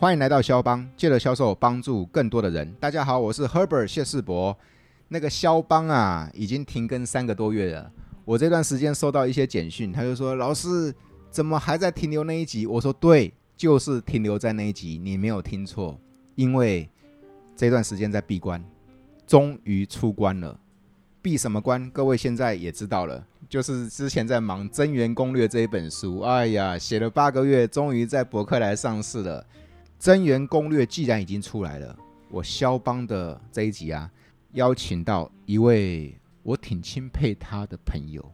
欢迎来到肖邦，借着销售帮助更多的人。大家好，我是 Herbert 谢世博。那个肖邦啊，已经停更三个多月了。我这段时间收到一些简讯，他就说：“老师，怎么还在停留那一集？”我说：“对，就是停留在那一集，你没有听错。因为这段时间在闭关，终于出关了。闭什么关？各位现在也知道了，就是之前在忙《增援攻略》这一本书。哎呀，写了八个月，终于在博客来上市了。增援攻略既然已经出来了，我肖邦的这一集啊，邀请到一位我挺钦佩他的朋友，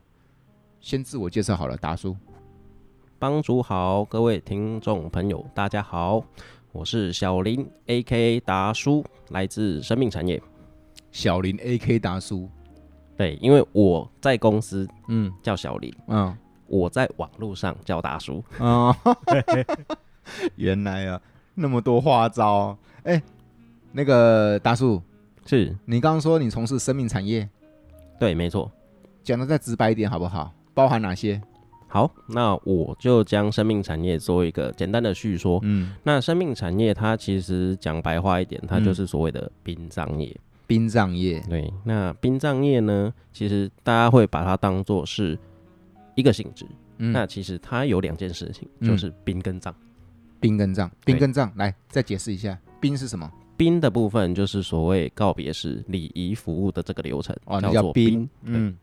先自我介绍好了，达叔。帮主好，各位听众朋友，大家好，我是小林，A.K.A. 达叔，来自生命产业。小林 A.K. 达叔，对，因为我在公司，嗯，叫小林，嗯，我在网络上叫达叔，哦，原来啊。那么多花招，哎，那个大叔，是你刚刚说你从事生命产业？对，没错。讲的再直白一点好不好？包含哪些？好，那我就将生命产业做一个简单的叙说。嗯，那生命产业它其实讲白话一点，它就是所谓的殡葬业。殡葬业，对。那殡葬业呢，其实大家会把它当做是一个性质。嗯，那其实它有两件事情，就是殡跟葬。殡跟葬，殡跟葬，来再解释一下，殡是什么？殡的部分就是所谓告别式礼仪服务的这个流程，哦，叫做殡。嗯，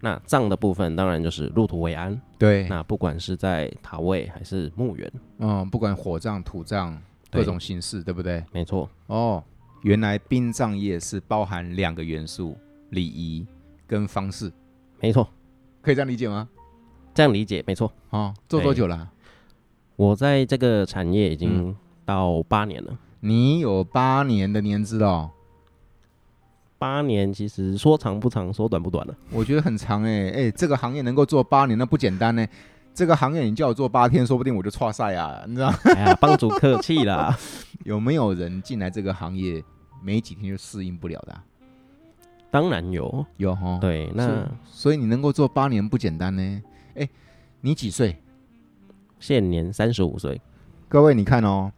那葬的部分当然就是入土为安。对，那不管是在塔位还是墓园，嗯，不管火葬、土葬各种形式，对不对？没错。哦，原来殡葬业是包含两个元素：礼仪跟方式。没错，可以这样理解吗？这样理解，没错。哦，做多久了？我在这个产业已经到八年了。嗯、你有八年的年资哦？八年其实说长不长，说短不短了。我觉得很长哎、欸、哎、欸，这个行业能够做八年，那不简单呢、欸。这个行业你叫我做八天，说不定我就错赛啊，你知道？哎呀，帮主客气啦。有没有人进来这个行业没几天就适应不了的、啊？当然有，有哈。对，那所以你能够做八年不简单呢、欸。哎、欸，你几岁？现年三十五岁，各位你看哦，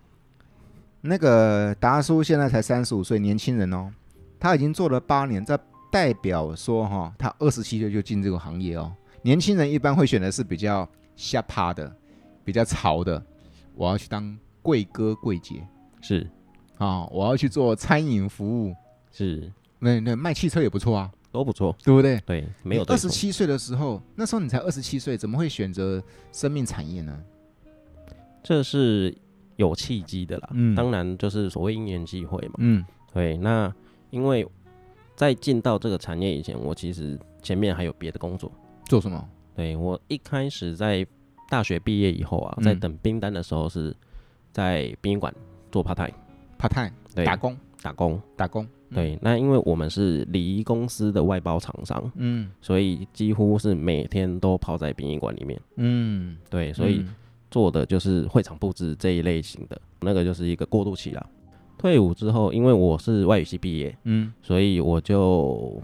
那个达叔现在才三十五岁，年轻人哦，他已经做了八年，这代表说哈、哦，他二十七岁就进这个行业哦。年轻人一般会选的是比较下趴的，比较潮的，我要去当贵哥贵姐，是。啊、哦，我要去做餐饮服务，是，那那卖汽车也不错啊。都不错，对不对？对，没有。二十七岁的时候，那时候你才二十七岁，怎么会选择生命产业呢？这是有契机的啦。嗯，当然就是所谓因缘际会嘛。嗯，对。那因为在进到这个产业以前，我其实前面还有别的工作。做什么？对，我一开始在大学毕业以后啊，在等兵单的时候是在殡仪馆做 part time，part time，对，打工，打工，打工。对，那因为我们是礼仪公司的外包厂商，嗯，所以几乎是每天都泡在殡仪馆里面，嗯，对，所以做的就是会场布置这一类型的，那个就是一个过渡期啦。退伍之后，因为我是外语系毕业，嗯，所以我就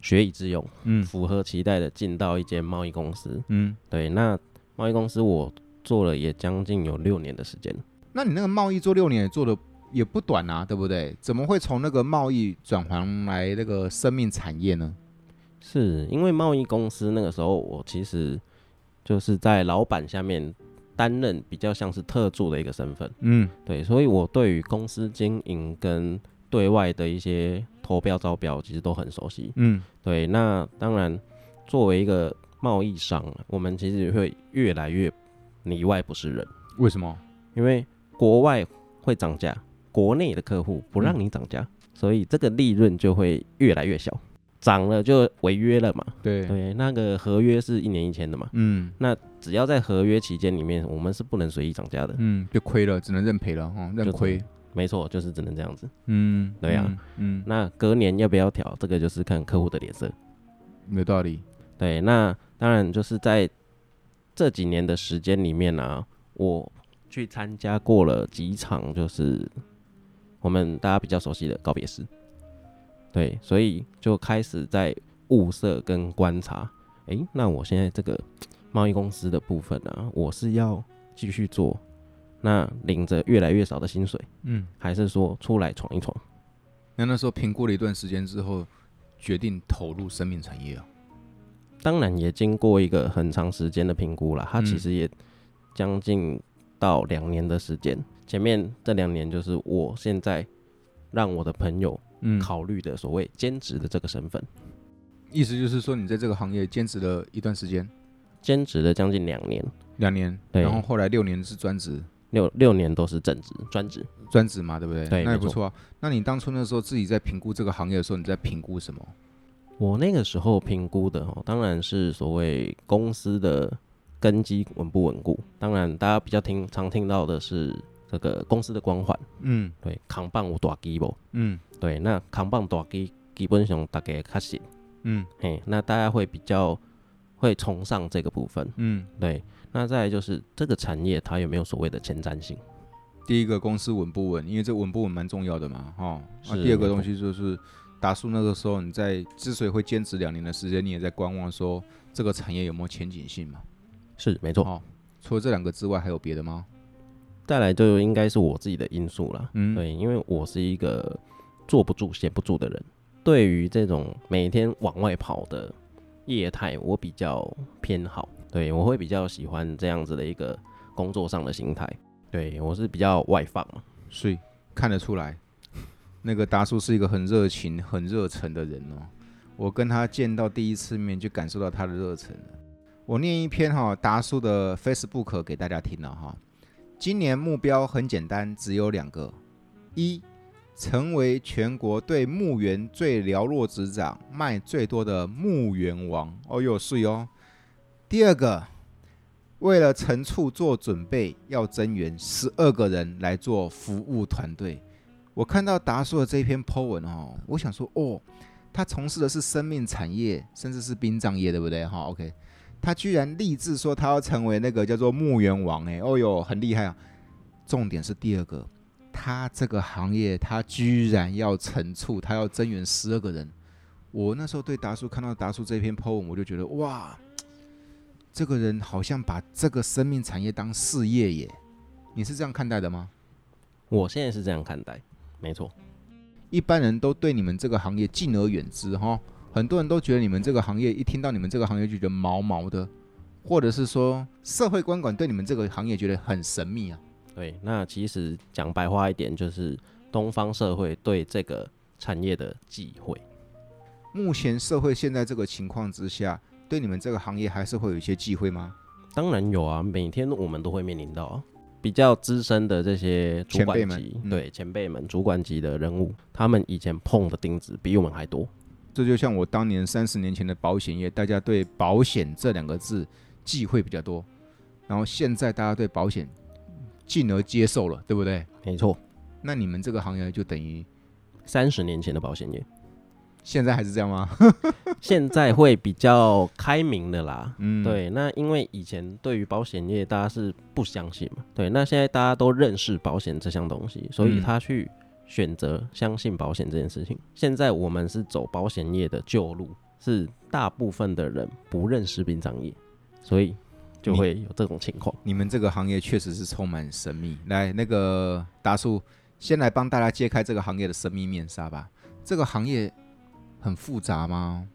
学以致用，嗯，符合期待的进到一间贸易公司，嗯，对，那贸易公司我做了也将近有六年的时间。那你那个贸易做六年也做的？也不短啊，对不对？怎么会从那个贸易转换来那个生命产业呢？是因为贸易公司那个时候，我其实就是在老板下面担任比较像是特助的一个身份。嗯，对，所以我对于公司经营跟对外的一些投标招标，其实都很熟悉。嗯，对。那当然，作为一个贸易商，我们其实会越来越里外不是人。为什么？因为国外会涨价。国内的客户不让你涨价，嗯、所以这个利润就会越来越小，涨了就违约了嘛。对对，那个合约是一年一签的嘛。嗯，那只要在合约期间里面，我们是不能随意涨价的。嗯，就亏了，只能认赔了哈，认亏。没错，就是只能这样子。嗯，对呀、啊。嗯，那隔年要不要调，这个就是看客户的脸色。有道理。对，那当然就是在这几年的时间里面呢、啊，我去参加过了几场，就是。我们大家比较熟悉的告别式，对，所以就开始在物色跟观察。诶、欸，那我现在这个贸易公司的部分呢、啊，我是要继续做，那领着越来越少的薪水，嗯，还是说出来闯一闯？那那时候评估了一段时间之后，决定投入生命产业啊。当然也经过一个很长时间的评估了，它其实也将近到两年的时间。嗯、前面这两年就是我现在让我的朋友考虑的所谓兼职的这个身份、嗯。意思就是说，你在这个行业兼职了一段时间，兼职了将近两年，两年，对，然后后来六年是专职。六六年都是正职专职专职嘛，对不对？对，那也不错啊。那你当初那时候自己在评估这个行业的时候，你在评估什么？我那个时候评估的哦，当然是所谓公司的根基稳不稳固。当然，大家比较听常听到的是这个公司的光环。嗯，对，扛棒有大基不？嗯，对，那扛棒大基基本上大概较信。嗯，嘿，那大家会比较会崇尚这个部分。嗯，对。那再来就是这个产业它有没有所谓的前瞻性？第一个公司稳不稳？因为这稳不稳蛮重要的嘛，哈。那第二个东西就是达叔那个时候你在之所以会坚持两年的时间，你也在观望说这个产业有没有前景性嘛？是没错。除了这两个之外，还有别的吗？再来就应该是我自己的因素了。嗯，对，因为我是一个坐不住、闲不住的人，对于这种每天往外跑的业态，我比较偏好。对，我会比较喜欢这样子的一个工作上的心态。对，我是比较外放嘛，所以看得出来，那个达叔是一个很热情、很热忱的人哦。我跟他见到第一次面，就感受到他的热忱了。我念一篇哈达叔的 Facebook 给大家听了哈。今年目标很简单，只有两个：一，成为全国对墓园最了若指掌、卖最多的墓园王。哦哟，是哟。第二个，为了陈醋做准备，要增援十二个人来做服务团队。我看到达叔的这篇 po 文哦，我想说哦，他从事的是生命产业，甚至是殡葬业，对不对？哈，OK，他居然立志说他要成为那个叫做木源王，哎，哦哟，很厉害啊！重点是第二个，他这个行业他居然要惩处，他要增援十二个人。我那时候对达叔看到达叔这篇 po 文，我就觉得哇。这个人好像把这个生命产业当事业耶，你是这样看待的吗？我现在是这样看待，没错。一般人都对你们这个行业敬而远之哈，很多人都觉得你们这个行业一听到你们这个行业就觉得毛毛的，或者是说社会观感对你们这个行业觉得很神秘啊。对，那其实讲白话一点，就是东方社会对这个产业的忌讳。目前社会现在这个情况之下。对你们这个行业还是会有一些忌讳吗？当然有啊，每天我们都会面临到比较资深的这些主管级，前，嗯、对前辈们、主管级的人物，他们以前碰的钉子比我们还多。这就像我当年三十年前的保险业，大家对保险这两个字忌讳比较多，然后现在大家对保险进而接受了，对不对？没错。那你们这个行业就等于三十年前的保险业。现在还是这样吗？现在会比较开明的啦。嗯，对。那因为以前对于保险业大家是不相信嘛，对。那现在大家都认识保险这项东西，所以他去选择相信保险这件事情。嗯。现在我们是走保险业的旧路，是大部分的人不认识殡葬业，所以就会有这种情况。你们这个行业确实是充满神秘。来，那个达叔先来帮大家揭开这个行业的神秘面纱吧。这个行业。很复杂吗？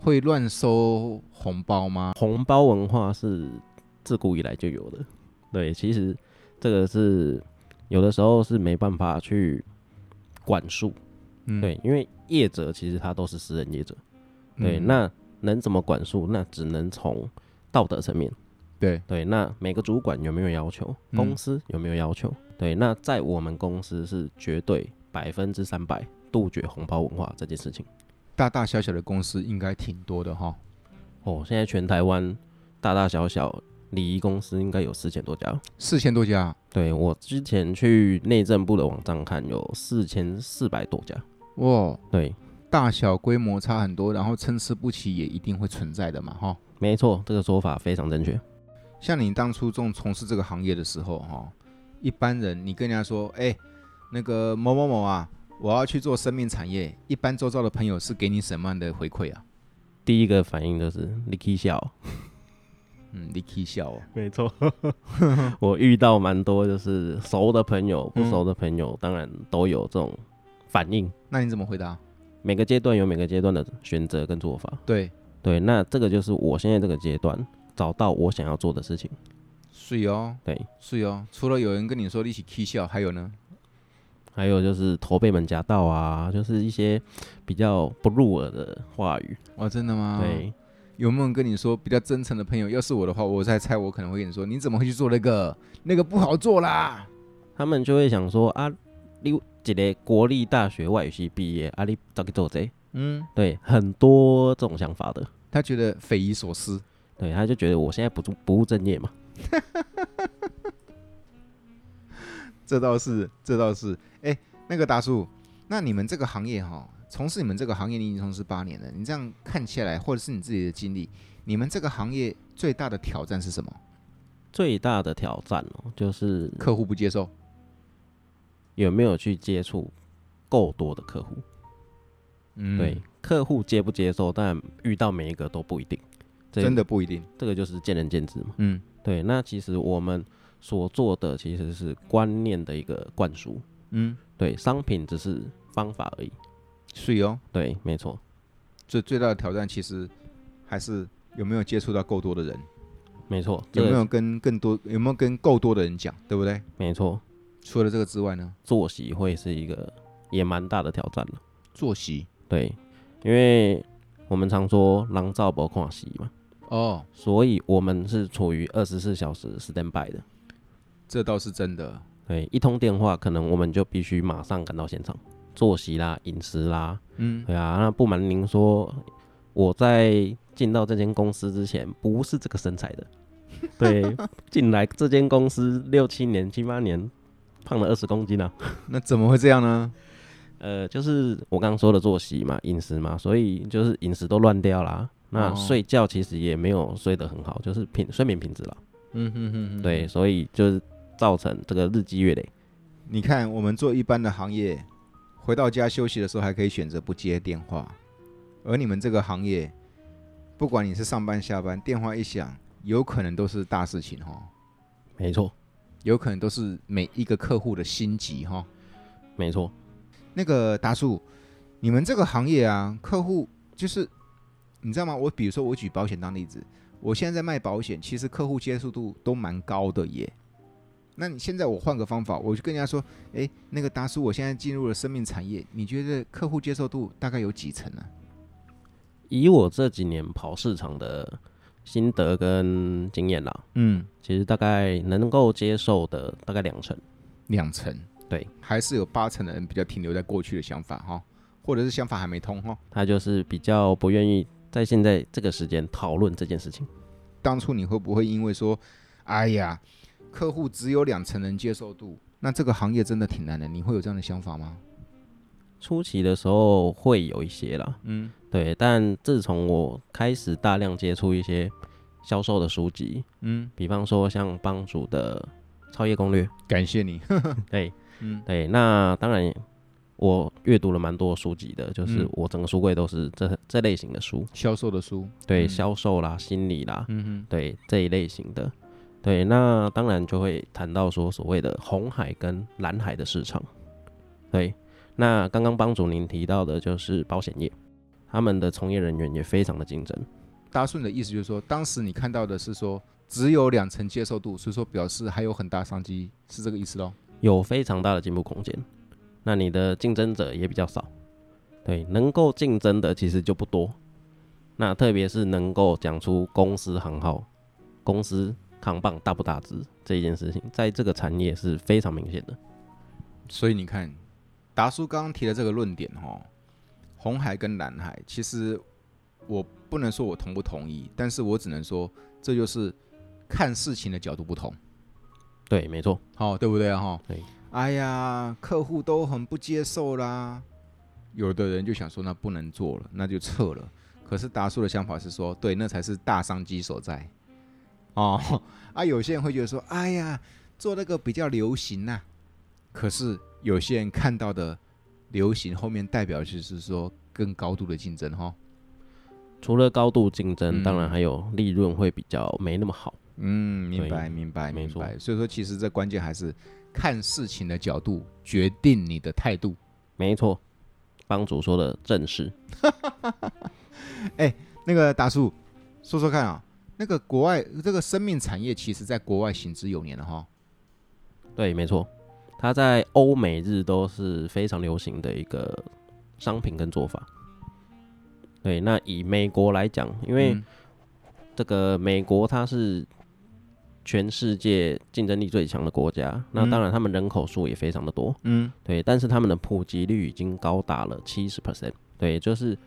会乱收红包吗？红包文化是自古以来就有的。对，其实这个是有的时候是没办法去管束。嗯，对，因为业者其实他都是私人业者。对，嗯、那能怎么管束？那只能从道德层面。对对，那每个主管有没有要求？公司有没有要求？嗯、对，那在我们公司是绝对百分之三百。杜绝红包文化这件事情，大大小小的公司应该挺多的哈。哦，现在全台湾大大小小礼仪公司应该有四千多家，四千多家。对，我之前去内政部的网站看，有四千四百多家。哇，对，大小规模差很多，然后参差不齐也一定会存在的嘛哈。没错，这个说法非常正确。像你当初从从事这个行业的时候哈，一般人你跟人家说，哎、欸，那个某某某啊。我要去做生命产业，一般周遭的朋友是给你什么样的回馈啊？第一个反应就是你可以笑，嗯，你可以笑哦。没错，我遇到蛮多就是熟的朋友、不熟的朋友，嗯、当然都有这种反应。那你怎么回答？每个阶段有每个阶段的选择跟做法。对对，那这个就是我现在这个阶段找到我想要做的事情。是哦，对，是哦。除了有人跟你说你是可以笑，还有呢？还有就是驼背门夹道啊，就是一些比较不入耳的话语。哇，真的吗？对。有没有人跟你说比较真诚的朋友？要是我的话，我在猜，我可能会跟你说：“你怎么会去做那个？那个不好做啦。”他们就会想说：“啊，你一个国立大学外语系毕业，啊，你找去做这？”嗯，对，很多这种想法的，他觉得匪夷所思。对，他就觉得我现在不不务正业嘛。这倒是，这倒是。哎，那个大叔，那你们这个行业哈？从事你们这个行业，你已经从事八年了。你这样看起来，或者是你自己的经历，你们这个行业最大的挑战是什么？最大的挑战哦，就是客户不接受，有没有去接触够多的客户？嗯，对，客户接不接受，但遇到每一个都不一定，真的不一定。这个就是见仁见智嘛。嗯，对。那其实我们所做的其实是观念的一个灌输。嗯，对，商品只是方法而已。是哦，对，没错。最最大的挑战其实还是有没有接触到够多的人，没错。有没有跟更多有没有跟够多的人讲，对不对？没错。除了这个之外呢，作息会是一个也蛮大的挑战了。作息，对，因为我们常说“狼照不看息”嘛，哦，所以我们是处于二十四小时 stand by 的。这倒是真的。对，一通电话，可能我们就必须马上赶到现场。作息啦，饮食啦，嗯，对啊，那不瞒您说，我在进到这间公司之前不是这个身材的，对，进来这间公司六七年、七八年，胖了二十公斤啊。那怎么会这样呢？呃，就是我刚刚说的作息嘛，饮食嘛，所以就是饮食都乱掉啦。那睡觉其实也没有睡得很好，就是品睡眠品质了。嗯哼哼哼，对，所以就是造成这个日积月累。你看，我们做一般的行业。回到家休息的时候，还可以选择不接电话，而你们这个行业，不管你是上班下班，电话一响，有可能都是大事情哈。没错，有可能都是每一个客户的心急哈。没错，那个达叔，你们这个行业啊，客户就是你知道吗？我比如说我举保险当例子，我现在在卖保险，其实客户接受度都蛮高的耶。那你现在我换个方法，我就跟人家说，哎，那个达叔，我现在进入了生命产业，你觉得客户接受度大概有几成呢？以我这几年跑市场的心得跟经验啦，嗯，其实大概能够接受的大概两成，两成，对，还是有八成的人比较停留在过去的想法哈，或者是想法还没通哈，他就是比较不愿意在现在这个时间讨论这件事情。当初你会不会因为说，哎呀？客户只有两成人接受度，那这个行业真的挺难的。你会有这样的想法吗？初期的时候会有一些啦，嗯，对。但自从我开始大量接触一些销售的书籍，嗯，比方说像帮主的《超越攻略》，感谢你。对，嗯，对。那当然，我阅读了蛮多书籍的，就是我整个书柜都是这这类型的书，销售的书，对，销售啦、心理啦，嗯哼，对这一类型的。对，那当然就会谈到说所谓的红海跟蓝海的市场。对，那刚刚帮主您提到的就是保险业，他们的从业人员也非常的竞争。大顺的意思就是说，当时你看到的是说只有两成接受度，所以说表示还有很大商机，是这个意思喽？有非常大的进步空间。那你的竞争者也比较少，对，能够竞争的其实就不多。那特别是能够讲出公司行号，公司。扛棒大不大只这一件事情，在这个产业是非常明显的。所以你看，达叔刚刚提的这个论点，哈，红海跟蓝海，其实我不能说我同不同意，但是我只能说，这就是看事情的角度不同。对，没错，好，对不对啊？哈，对。哎呀，客户都很不接受啦，有的人就想说，那不能做了，那就撤了。可是达叔的想法是说，对，那才是大商机所在。哦，啊，有些人会觉得说，哎呀，做那个比较流行呐、啊。可是有些人看到的流行后面代表就是说更高度的竞争哈。除了高度竞争，嗯、当然还有利润会比较没那么好。嗯，明白，明白，明白。所以说，其实这关键还是看事情的角度决定你的态度。没错，帮主说的正是。哎、欸，那个大叔，说说看啊，那个国外这个生命产业，其实在国外行之有年了哈。对，没错，它在欧美日都是非常流行的一个商品跟做法。对，那以美国来讲，因为这个美国它是全世界竞争力最强的国家，嗯、那当然他们人口数也非常的多，嗯，对，但是他们的普及率已经高达了七十 percent，对，就是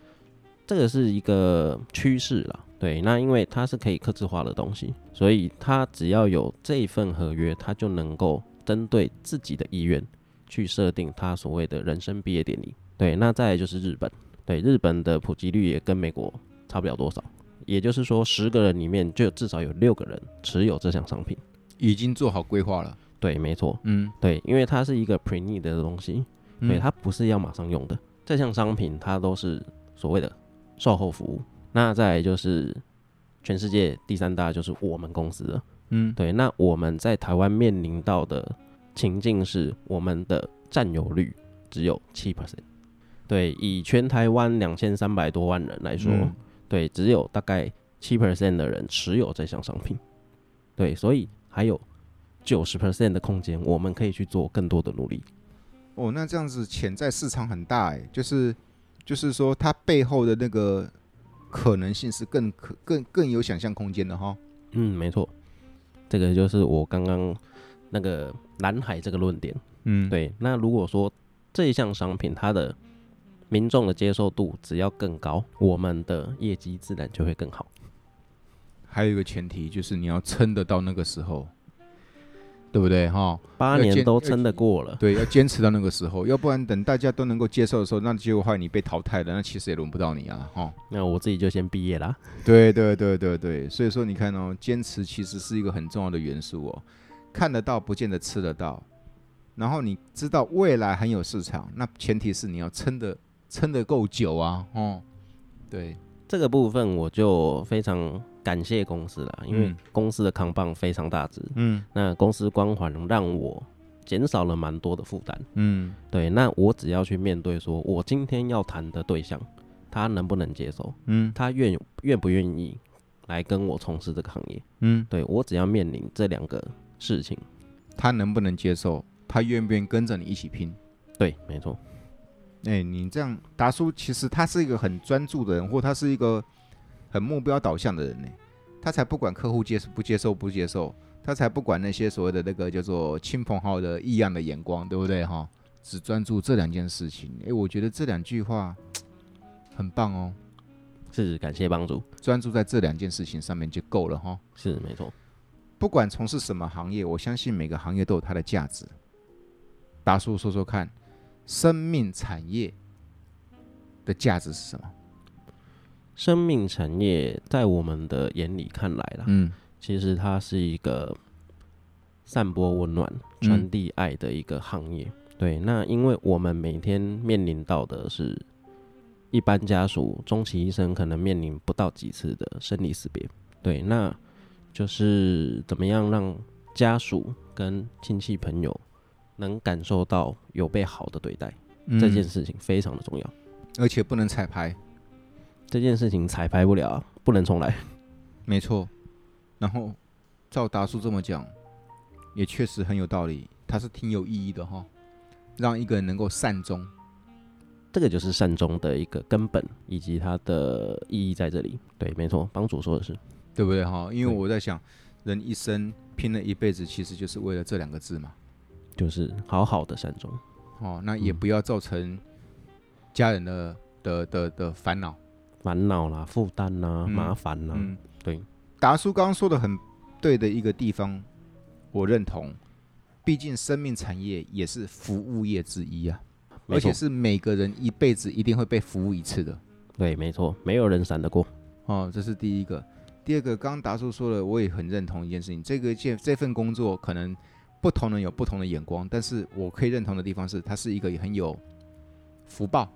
这个是一个趋势了，对，那因为它是可以克制化的东西，所以它只要有这一份合约，它就能够针对自己的意愿去设定它所谓的人生毕业典礼，对，那再来就是日本。对，日本的普及率也跟美国差不了多少，也就是说，十个人里面就至少有六个人持有这项商品，已经做好规划了。对，没错，嗯，对，因为它是一个 pre-need 的东西，嗯、对，它不是要马上用的。这项商品它都是所谓的售后服务。那再来就是全世界第三大就是我们公司了，嗯，对，那我们在台湾面临到的情境是，我们的占有率只有七 percent。对，以全台湾两千三百多万人来说，嗯、对，只有大概七 percent 的人持有这项商品，对，所以还有九十 percent 的空间，我们可以去做更多的努力。哦，那这样子潜在市场很大哎，就是就是说它背后的那个可能性是更可更更有想象空间的哈。嗯，没错，这个就是我刚刚那个蓝海这个论点。嗯，对，那如果说这一项商品它的民众的接受度只要更高，我们的业绩自然就会更好。还有一个前提就是你要撑得到那个时候，对不对？哈，八年都撑得过了，对，要坚持到那个时候，要不然等大家都能够接受的时候，那结果后来你被淘汰了，那其实也轮不到你啊，哈。那我自己就先毕业啦。对对对对对，所以说你看哦，坚持其实是一个很重要的元素哦。看得到不见得吃得到，然后你知道未来很有市场，那前提是你要撑得。撑得够久啊，哦，对，这个部分我就非常感谢公司啦，因为公司的扛棒非常大只，嗯，那公司光环让我减少了蛮多的负担，嗯，对，那我只要去面对说，我今天要谈的对象，他能不能接受，嗯，他愿愿不愿意来跟我从事这个行业，嗯，对，我只要面临这两个事情，他能不能接受，他愿不愿意跟着你一起拼，对，没错。哎、欸，你这样达叔，其实他是一个很专注的人，或他是一个很目标导向的人呢。他才不管客户接受不接受不接受，他才不管那些所谓的那个叫做亲朋好友的异样的眼光，对不对哈？只专注这两件事情。哎、欸，我觉得这两句话很棒哦。是，感谢帮主。专注在这两件事情上面就够了哈。是，没错。不管从事什么行业，我相信每个行业都有它的价值。达叔说说看。生命产业的价值是什么？生命产业在我们的眼里看来啦，嗯，其实它是一个散播温暖、传递爱的一个行业。嗯、对，那因为我们每天面临到的是，一般家属终其一生可能面临不到几次的生离死别。对，那就是怎么样让家属跟亲戚朋友。能感受到有被好的对待，嗯、这件事情非常的重要，而且不能彩排。这件事情彩排不了，不能重来。没错。然后照达叔这么讲，也确实很有道理，它是挺有意义的哈。让一个人能够善终，这个就是善终的一个根本以及它的意义在这里。对，没错，帮主说的是，对不对哈？因为我在想，人一生拼了一辈子，其实就是为了这两个字嘛。就是好好的善终，哦，那也不要造成家人的、嗯、的的的烦恼、烦恼啦、负担啦、麻烦啦。嗯，对。达叔刚刚说的很对的一个地方，我认同。毕竟生命产业也是服务业之一啊，而且是每个人一辈子一定会被服务一次的。对，没错，没有人闪得过。哦，这是第一个。第二个，刚刚达叔说的，我也很认同一件事情，这个件这份工作可能。不同人有不同的眼光，但是我可以认同的地方是，它是一个也很有福报，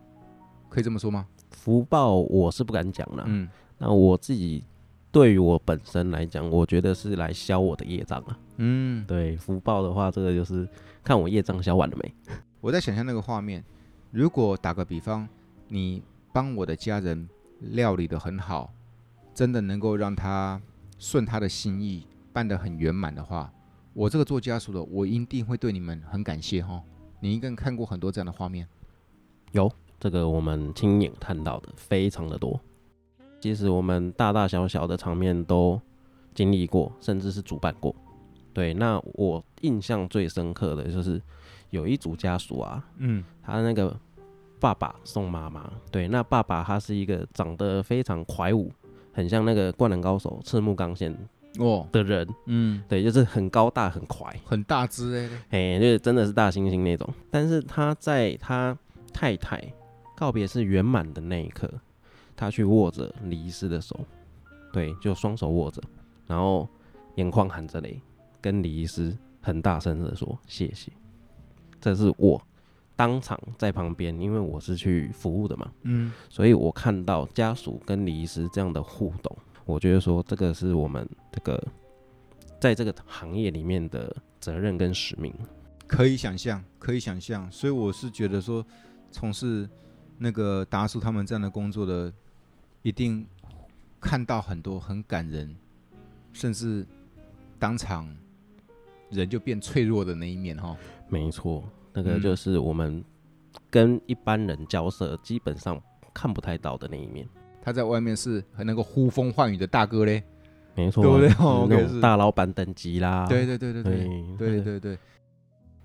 可以这么说吗？福报我是不敢讲了，嗯，那我自己对于我本身来讲，我觉得是来消我的业障啊。嗯，对，福报的话，这个就是看我业障消完了没。我在想象那个画面，如果打个比方，你帮我的家人料理得很好，真的能够让他顺他的心意办得很圆满的话，我这个做家属的，我一定会对你们很感谢哈。你应该看过很多这样的画面，有这个我们亲眼看到的非常的多。其实我们大大小小的场面都经历过，甚至是主办过。对，那我印象最深刻的就是有一组家属啊，嗯，他那个爸爸送妈妈，对，那爸爸他是一个长得非常魁梧，很像那个灌篮高手赤木刚宪哦。的人，嗯，对，就是很高大很魁，很大只哎，哎，就是真的是大猩猩那种。但是他在他太太告别是圆满的那一刻，他去握着李医师的手，对，就双手握着，然后眼眶含着泪。跟李医师很大声的说谢谢，这是我当场在旁边，因为我是去服务的嘛，嗯，所以我看到家属跟李医师这样的互动，我觉得说这个是我们这个在这个行业里面的责任跟使命，可以想象，可以想象，所以我是觉得说从事那个达叔他们这样的工作的，一定看到很多很感人，甚至当场。人就变脆弱的那一面哈，没错，那个就是我们跟一般人交涉基本上看不太到的那一面。他在外面是很能够呼风唤雨的大哥嘞，没错，对不对？那种大老板等级啦，对对对对对对对对。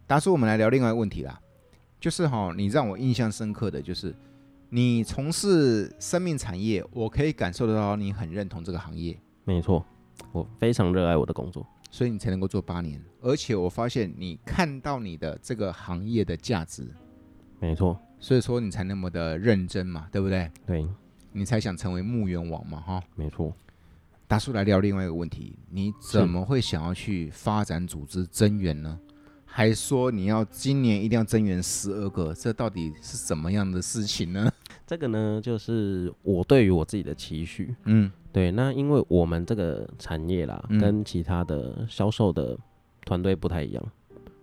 达叔，我们来聊另外一个问题啦，就是哈，你让我印象深刻的就是你从事生命产业，我可以感受得到你很认同这个行业。没错，我非常热爱我的工作。所以你才能够做八年，而且我发现你看到你的这个行业的价值，没错，所以说你才那么的认真嘛，对不对？对，你才想成为墓园王嘛，哈，没错。大叔来聊另外一个问题，你怎么会想要去发展组织增援呢？还说你要今年一定要增援十二个，这到底是怎么样的事情呢？这个呢，就是我对于我自己的期许，嗯。对，那因为我们这个产业啦，嗯、跟其他的销售的团队不太一样。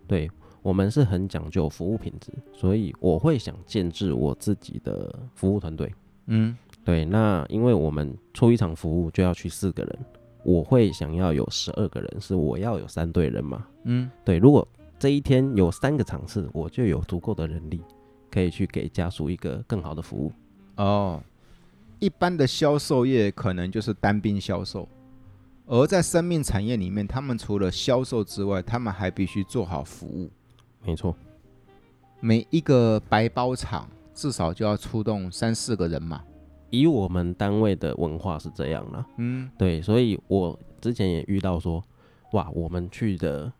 对，我们是很讲究服务品质，所以我会想建制我自己的服务团队。嗯，对，那因为我们出一场服务就要去四个人，我会想要有十二个人，是我要有三队人嘛。嗯，对，如果这一天有三个场次，我就有足够的人力可以去给家属一个更好的服务。哦。一般的销售业可能就是单兵销售，而在生命产业里面，他们除了销售之外，他们还必须做好服务。没错，每一个白包厂至少就要出动三四个人嘛。以我们单位的文化是这样了，嗯，对，所以我之前也遇到说，哇，我们去的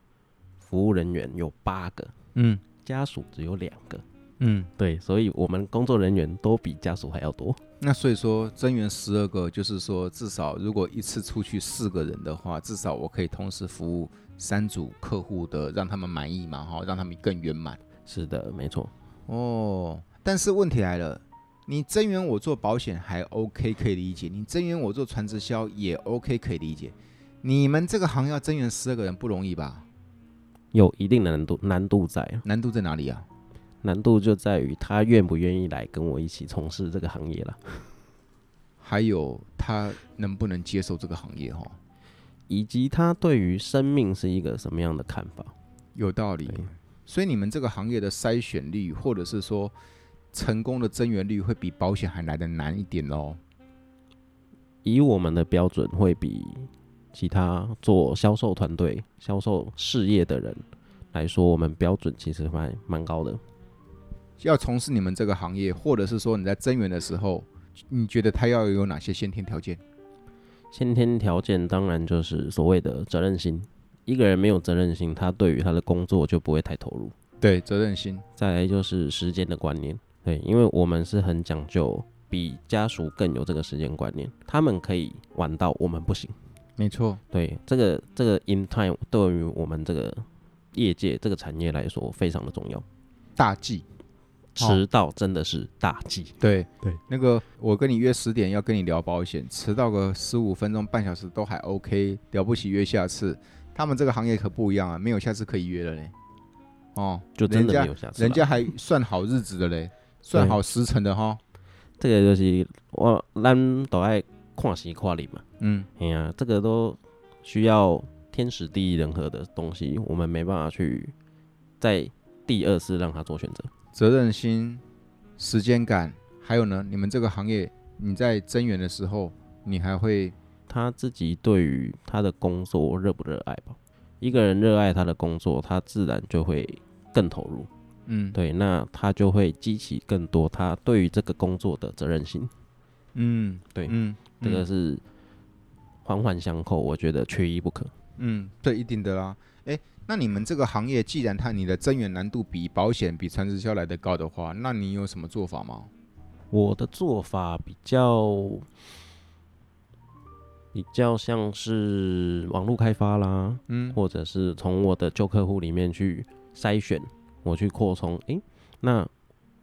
服务人员有八个，嗯，家属只有两个。嗯，对，所以我们工作人员都比家属还要多。那所以说增援十二个，就是说至少如果一次出去四个人的话，至少我可以同时服务三组客户的，让他们满意嘛，哈，让他们更圆满。是的，没错。哦，但是问题来了，你增援我做保险还 OK 可以理解，你增援我做传直销也 OK 可以理解，你们这个行业要增援十二个人不容易吧？有一定的难度，难度在，难度在哪里啊？难度就在于他愿不愿意来跟我一起从事这个行业了，还有他能不能接受这个行业哈，以及他对于生命是一个什么样的看法？有道理。所以你们这个行业的筛选率，或者是说成功的增援率，会比保险还来的难一点喽。以我们的标准，会比其他做销售团队、销售事业的人来说，我们标准其实还蛮高的。要从事你们这个行业，或者是说你在增援的时候，你觉得他要有哪些先天条件？先天条件当然就是所谓的责任心。一个人没有责任心，他对于他的工作就不会太投入。对，责任心。再来就是时间的观念。对，因为我们是很讲究，比家属更有这个时间观念。他们可以晚到，我们不行。没错。对，这个这个 in time 对于我们这个业界这个产业来说非常的重要。大忌。迟到真的是大忌。对对，那个我跟你约十点要跟你聊保险，迟到个十五分钟、半小时都还 OK，了不起约下次。他们这个行业可不一样啊，没有下次可以约了嘞。哦，就真的没有下次，人家还算好日子的嘞，算好时辰的哈。这个就是我咱都爱看时看理嘛。嗯，哎呀、啊，这个都需要天时地利人和的东西，我们没办法去在第二次让他做选择。责任心、时间感，还有呢，你们这个行业，你在增援的时候，你还会他自己对于他的工作热不热爱吧？一个人热爱他的工作，他自然就会更投入。嗯，对，那他就会激起更多他对于这个工作的责任心。嗯，对，嗯，这个是环环相扣，我觉得缺一不可。嗯，这一定的啦。诶。那你们这个行业，既然它你的增员难度比保险、比传直销来的高的话，那你有什么做法吗？我的做法比较比较像是网络开发啦，嗯，或者是从我的旧客户里面去筛选，我去扩充。诶，那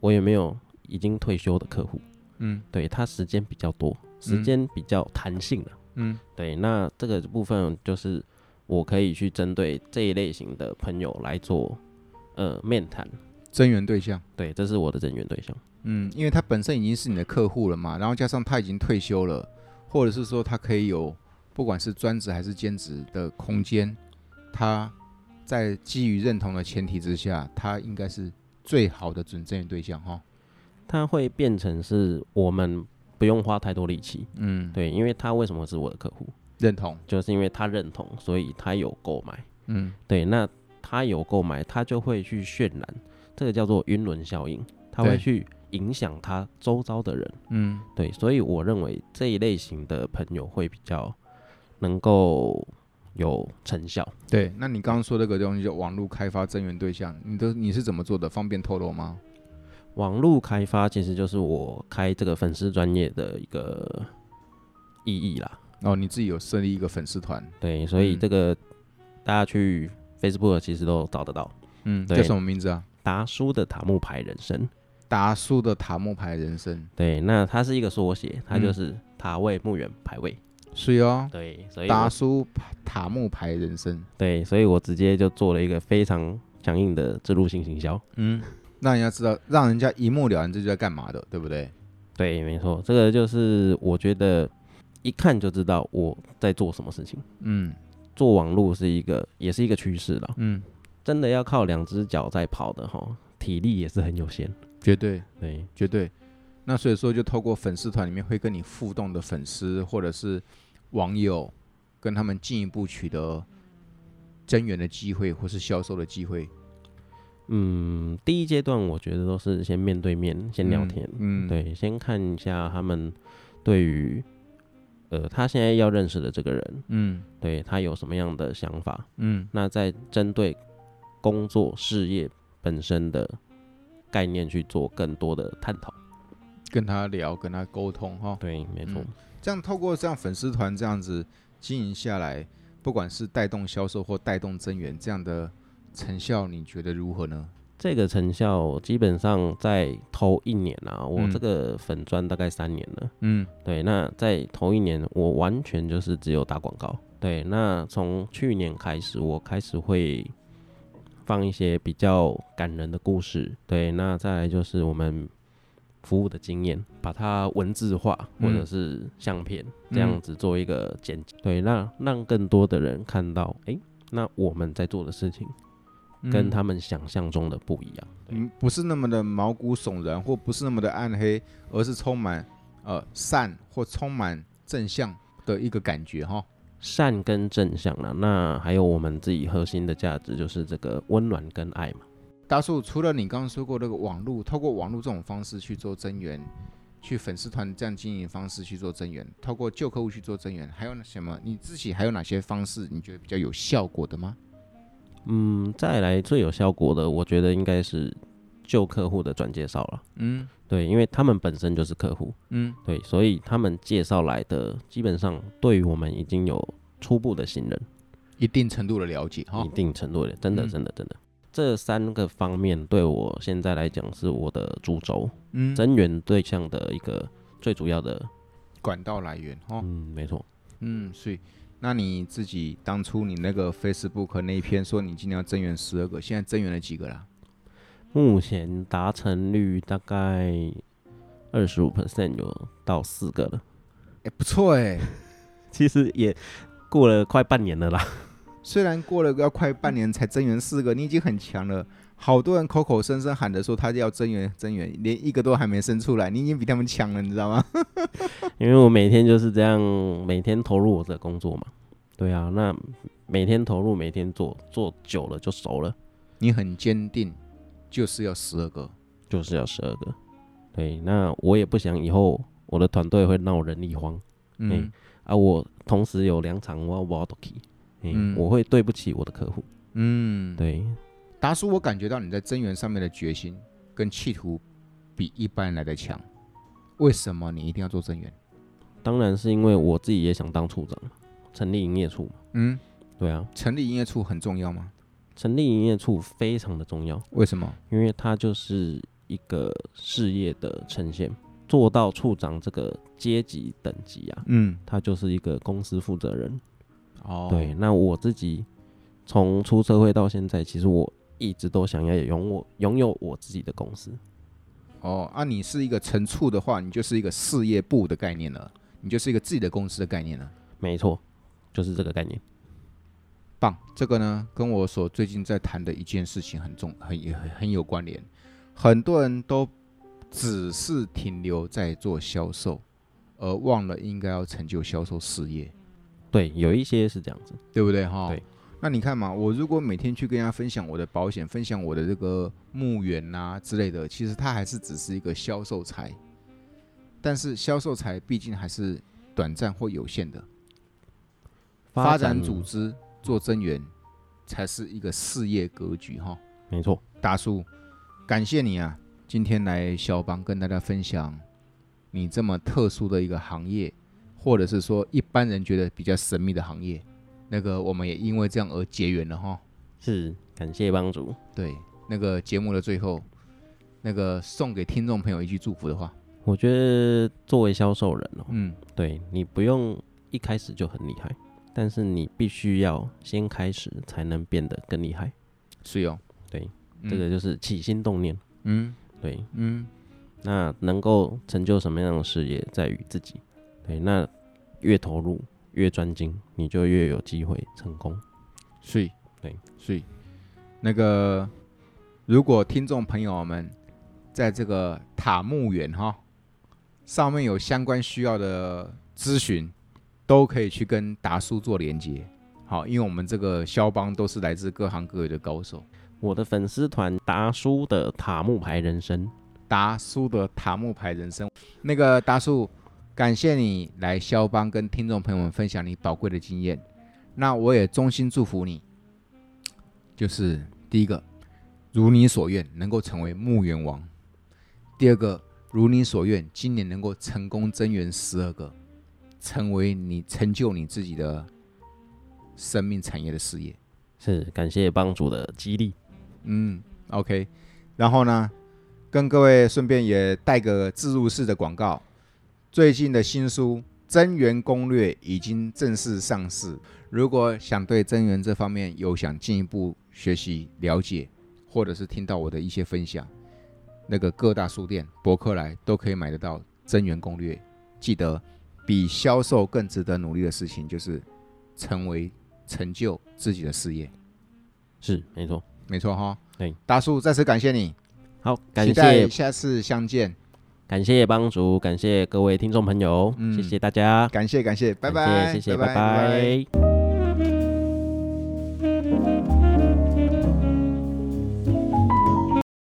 我有没有已经退休的客户？嗯，对，他时间比较多，时间比较弹性的，嗯，对，那这个部分就是。我可以去针对这一类型的朋友来做，呃，面谈增援对象。对，这是我的增援对象。嗯，因为他本身已经是你的客户了嘛，然后加上他已经退休了，或者是说他可以有不管是专职还是兼职的空间，他在基于认同的前提之下，他应该是最好的准增援对象哈。他会变成是我们不用花太多力气。嗯，对，因为他为什么是我的客户？认同，就是因为他认同，所以他有购买。嗯，对，那他有购买，他就会去渲染，这个叫做晕轮效应，他会去影响他周遭的人。嗯，对，所以我认为这一类型的朋友会比较能够有成效。对，那你刚刚说那个东西，就网络开发增援对象，你都你是怎么做的？方便透露吗？网络开发其实就是我开这个粉丝专业的一个意义啦。哦，你自己有设立一个粉丝团，对，所以这个大家去 Facebook 其实都找得到，嗯，对。叫什么名字啊？达叔的塔木牌人生，达叔的塔木牌人生，对，那它是一个缩写，它就是塔位墓园牌位，是哦，对，所以达叔塔木牌人生，对，所以我直接就做了一个非常强硬的置入性行销，嗯，让人家知道，让人家一目了然这就在干嘛的，对不对？对，没错，这个就是我觉得。一看就知道我在做什么事情。嗯，做网络是一个，也是一个趋势了。嗯，真的要靠两只脚在跑的哈，体力也是很有限。绝对，对，绝对。那所以说，就透过粉丝团里面会跟你互动的粉丝或者是网友，跟他们进一步取得增援的机会或是销售的机会。嗯，第一阶段我觉得都是先面对面，先聊天。嗯，嗯对，先看一下他们对于。呃，他现在要认识的这个人，嗯，对他有什么样的想法，嗯，那再针对工作事业本身的概念去做更多的探讨，跟他聊，跟他沟通，哈，对，没错，嗯，这样透过这样粉丝团这样子经营下来，不管是带动销售或带动增员这样的成效，你觉得如何呢？这个成效基本上在头一年啊，我这个粉砖大概三年了。嗯，对，那在头一年我完全就是只有打广告。对，那从去年开始，我开始会放一些比较感人的故事。对，那再来就是我们服务的经验，把它文字化或者是相片这样子做一个剪辑。对，那让更多的人看到，哎，那我们在做的事情。跟他们想象中的不一样，嗯，不是那么的毛骨悚然，或不是那么的暗黑，而是充满呃善或充满正向的一个感觉哈。善跟正向啊，那还有我们自己核心的价值就是这个温暖跟爱嘛。大树，除了你刚刚说过那个网络，透过网络这种方式去做增援，去粉丝团这样经营方式去做增援，透过旧客户去做增援，还有什么？你自己还有哪些方式你觉得比较有效果的吗？嗯，再来最有效果的，我觉得应该是旧客户的转介绍了。嗯，对，因为他们本身就是客户。嗯，对，所以他们介绍来的，基本上对于我们已经有初步的信任，一定程度的了解哈，一定程度的，真的，真的，真的。这三个方面对我现在来讲是我的主轴，嗯，增援对象的一个最主要的管道来源哦。嗯，没错。嗯，所以那你自己当初你那个 Facebook 那一篇说你今年要增援十二个，现在增援了几个啦？目前达成率大概二十五 percent，有到四个了。哎、欸，不错哎、欸，其实也过了快半年了啦。虽然过了要快半年才增援四个，你已经很强了。好多人口口声声喊着说他要增援增援，连一个都还没生出来，你已经比他们强了，你知道吗？因为我每天就是这样，每天投入我的工作嘛。对啊，那每天投入，每天做，做久了就熟了。你很坚定，就是要十二个，就是要十二个。对，那我也不想以后我的团队会闹人力荒。嗯、欸、啊，我同时有两场我要挖土机。嗯，我会对不起我的客户。嗯，对，达叔，我感觉到你在增援上面的决心跟企图比一般人来的强。为什么你一定要做增援？当然是因为我自己也想当处长，成立营业处。嗯，对啊，成立营业处很重要吗？成立营业处非常的重要。为什么？因为它就是一个事业的呈现。做到处长这个阶级等级啊，嗯，他就是一个公司负责人。哦，对，那我自己从出社会到现在，其实我一直都想要拥我拥有我自己的公司。哦，啊，你是一个陈处的话，你就是一个事业部的概念了，你就是一个自己的公司的概念了。没错，就是这个概念。棒，这个呢，跟我所最近在谈的一件事情很重，很也很很有关联。很多人都只是停留在做销售，而忘了应该要成就销售事业。对，有一些是这样子，对不对哈？对。那你看嘛，我如果每天去跟人家分享我的保险，分享我的这个墓园啊之类的，其实它还是只是一个销售财。但是销售财毕竟还是短暂或有限的。发展组织做增援才是一个事业格局哈。没错，大叔，感谢你啊，今天来肖邦跟大家分享你这么特殊的一个行业。或者是说一般人觉得比较神秘的行业，那个我们也因为这样而结缘了哈。是，感谢帮主。对，那个节目的最后，那个送给听众朋友一句祝福的话。我觉得作为销售人哦，嗯，对，你不用一开始就很厉害，但是你必须要先开始才能变得更厉害。是哦，对，这个就是起心动念。嗯，对，嗯，那能够成就什么样的事业，在于自己。对，那越投入越专精，你就越有机会成功。所以，对，所以那个如果听众朋友们在这个塔木园哈上面有相关需要的咨询，都可以去跟达叔做连接。好，因为我们这个肖邦都是来自各行各业的高手。我的粉丝团达叔的塔木牌人生，达叔的塔木牌人生，那个达叔。感谢你来肖邦跟听众朋友们分享你宝贵的经验，那我也衷心祝福你，就是第一个，如你所愿能够成为募员王；第二个，如你所愿今年能够成功增援十二个，成为你成就你自己的生命产业的事业。是，感谢帮主的激励。嗯，OK，然后呢，跟各位顺便也带个置入式的广告。最近的新书《增援攻略》已经正式上市。如果想对增援这方面有想进一步学习了解，或者是听到我的一些分享，那个各大书店、博客来都可以买得到《增援攻略》。记得，比销售更值得努力的事情，就是成为成就自己的事业。是，没错，没错哈。对，大叔再次感谢你。好，感谢，期待下次相见。感谢帮主，感谢各位听众朋友，嗯、谢谢大家，感谢感谢，拜拜，谢谢，拜拜。拜拜。